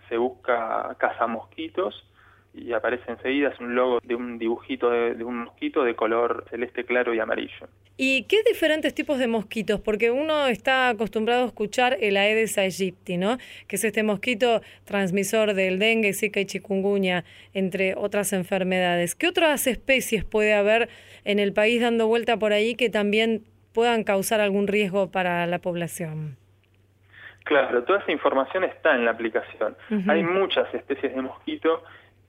se busca caza mosquitos y aparece enseguida, es un logo de un dibujito de, de un mosquito de color celeste claro y amarillo. ¿Y qué diferentes tipos de mosquitos? Porque uno está acostumbrado a escuchar el Aedes aegypti, ¿no? Que es este mosquito transmisor del dengue, zika y chikungunya, entre otras enfermedades. ¿Qué otras especies puede haber en el país dando vuelta por ahí que también puedan causar algún riesgo para la población? Claro, toda esa información está en la aplicación. Hay muchas especies de mosquito,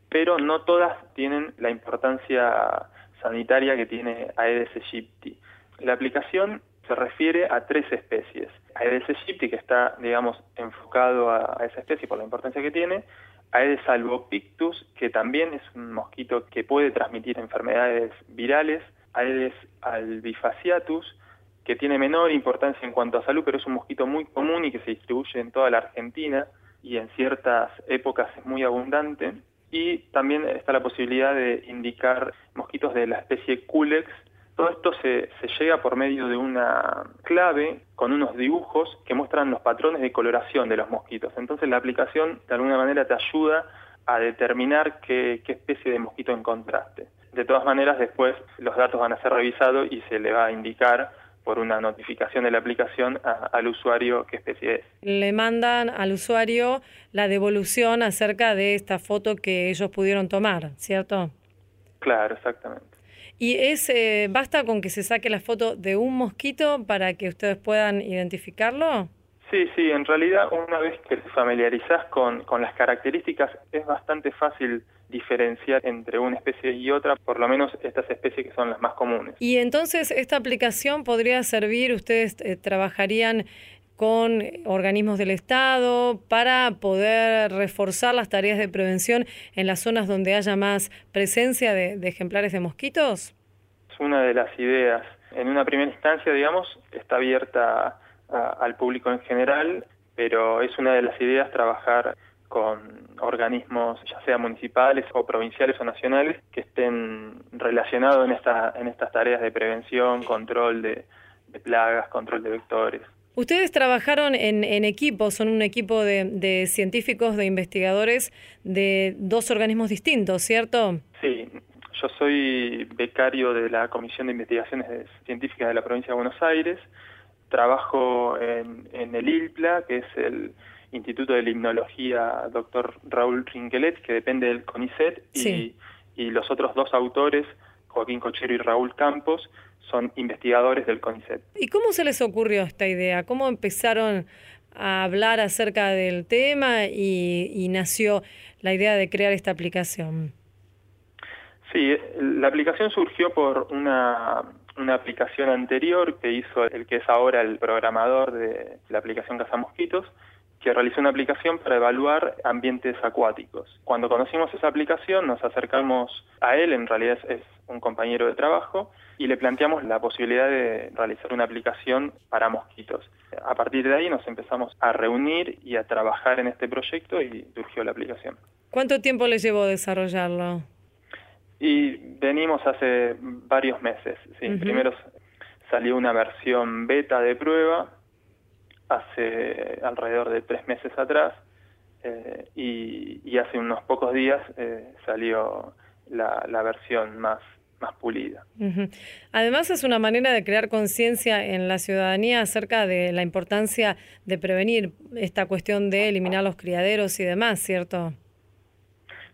pero no todas tienen la importancia sanitaria que tiene Aedes aegypti. La aplicación se refiere a tres especies. Aedes aegypti, que está, digamos, enfocado a, a esa especie por la importancia que tiene. Aedes albopictus, que también es un mosquito que puede transmitir enfermedades virales. Aedes albifaciatus, que tiene menor importancia en cuanto a salud, pero es un mosquito muy común y que se distribuye en toda la Argentina y en ciertas épocas es muy abundante. Y también está la posibilidad de indicar mosquitos de la especie Culex. Todo esto se, se llega por medio de una clave con unos dibujos que muestran los patrones de coloración de los mosquitos. Entonces la aplicación de alguna manera te ayuda a determinar qué, qué especie de mosquito encontraste. De todas maneras, después los datos van a ser revisados y se le va a indicar por una notificación de la aplicación a- al usuario qué especie es. Le mandan al usuario la devolución acerca de esta foto que ellos pudieron tomar, ¿cierto? Claro, exactamente. Y es eh, basta con que se saque la foto de un mosquito para que ustedes puedan identificarlo. Sí, sí, en realidad una vez que te familiarizás con, con las características es bastante fácil diferenciar entre una especie y otra, por lo menos estas especies que son las más comunes. Y entonces esta aplicación podría servir, ustedes eh, trabajarían con organismos del Estado para poder reforzar las tareas de prevención en las zonas donde haya más presencia de, de ejemplares de mosquitos. Es una de las ideas. En una primera instancia, digamos, está abierta a- al público en general, pero es una de las ideas trabajar con organismos, ya sea municipales o provinciales o nacionales, que estén relacionados en, esta, en estas tareas de prevención, control de, de plagas, control de vectores. Ustedes trabajaron en, en equipo, son un equipo de, de científicos, de investigadores de dos organismos distintos, ¿cierto? Sí, yo soy becario de la Comisión de Investigaciones Científicas de la Provincia de Buenos Aires. Trabajo en, en el ILPLA, que es el Instituto de Limnología Dr. Raúl Rinquelet, que depende del CONICET, y, los otros dos autores, Joaquín Cochero y Raúl Campos, son investigadores del CONICET. ¿Y cómo se les ocurrió esta idea? ¿Cómo empezaron a hablar acerca del tema y, y nació la idea de crear esta aplicación? Sí, la aplicación surgió por una, una aplicación anterior que hizo el que es ahora el programador de la aplicación Cazamosquitos, que realizó una aplicación para evaluar ambientes acuáticos. Cuando conocimos esa aplicación nos acercamos a él, en realidad es, un compañero de trabajo, y le planteamos la posibilidad de realizar una aplicación para mosquitos. A partir de ahí nos empezamos a reunir y a trabajar en este proyecto y surgió la aplicación. ¿Cuánto tiempo les llevó desarrollarlo? Y venimos hace varios meses. Sí. Primero salió una versión beta de prueba hace alrededor de tres meses atrás eh, y, hace unos pocos días eh, salió la, la, versión más, más pulida. Además es una manera de crear conciencia en la ciudadanía acerca de la importancia de prevenir esta cuestión de eliminar los criaderos y demás, ¿cierto?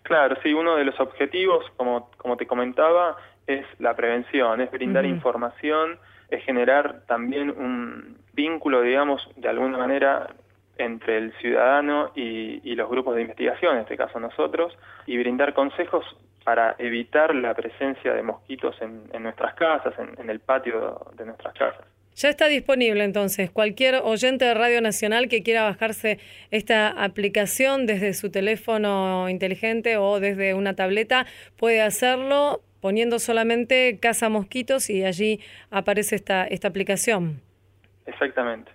Claro, sí, uno de los objetivos, como, como te comentaba, es la prevención, es brindar información, es generar también un vínculo, digamos, de alguna manera entre el ciudadano y, los grupos de investigación, en este caso nosotros, y brindar consejos para evitar la presencia de mosquitos en, nuestras casas, en, el patio de nuestras casas. Ya está disponible entonces. Cualquier oyente de Radio Nacional que quiera bajarse esta aplicación desde su teléfono inteligente o desde una tableta puede hacerlo poniendo solamente Casa Mosquitos y allí aparece esta, esta aplicación. Exactamente.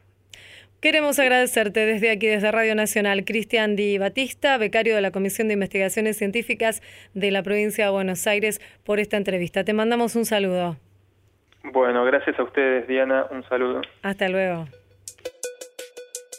Queremos agradecerte desde aquí, desde Radio Nacional, Cristian Di Batista, becario de la Comisión de Investigaciones Científicas de la provincia de Buenos Aires, por esta entrevista. Te mandamos un saludo. Bueno, gracias a ustedes, Diana. Un saludo. Hasta luego.